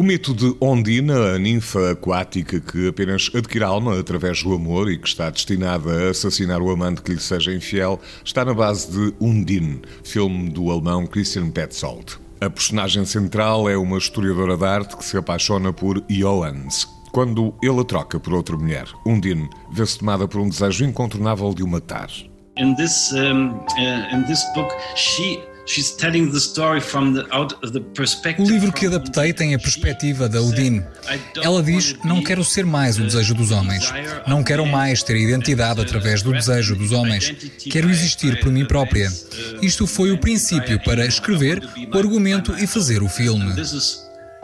O mito de Ondina, a ninfa aquática que apenas adquire alma através do amor e que está destinada a assassinar o amante que lhe seja infiel, está na base de Undine, filme do alemão Christian Petzold. A personagem central é uma historiadora de arte que se apaixona por Johannes. Quando ele a troca por outra mulher, Undine vê-se tomada por um desejo incontornável de o matar. In this, um, uh, in this book, she o livro que adaptei tem a perspectiva da Udine. Ela diz: Não quero ser mais o desejo dos homens. Não quero mais ter identidade através do desejo dos homens. Quero existir por mim própria. Isto foi o princípio para escrever o argumento e fazer o filme.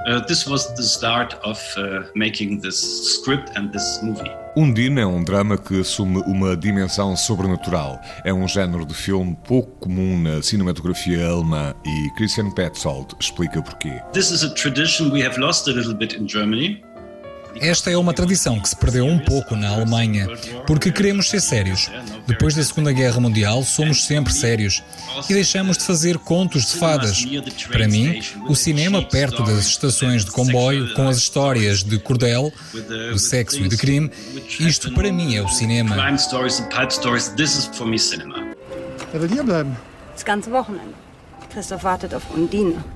Uh, this was the start of uh, making this script and this movie. Undine é um drama que assume uma dimensão sobrenatural. É um género de filme pouco comum na cinematografia alemã e Christian Petzold explica porquê. This is a tradition we have lost a little bit in Germany. Esta é uma tradição que se perdeu um pouco na Alemanha, porque queremos ser sérios. Depois da Segunda Guerra Mundial, somos sempre sérios e deixamos de fazer contos de fadas. Para mim, o cinema perto das estações de comboio, com as histórias de cordel, de sexo e de crime, isto para mim é o cinema. Er will hier bleiben. Das ganze Wochenende. Christoph wartet auf Undine.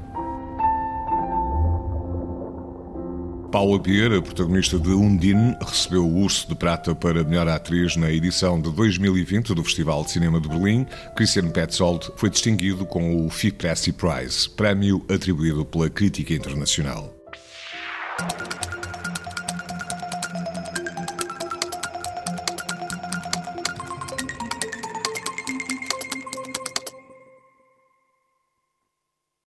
Paula Pierre, a protagonista de Undine, recebeu o Urso de Prata para melhor atriz na edição de 2020 do Festival de Cinema de Berlim. Christian Petzold foi distinguido com o FIPRESSI Prize, prémio atribuído pela crítica internacional.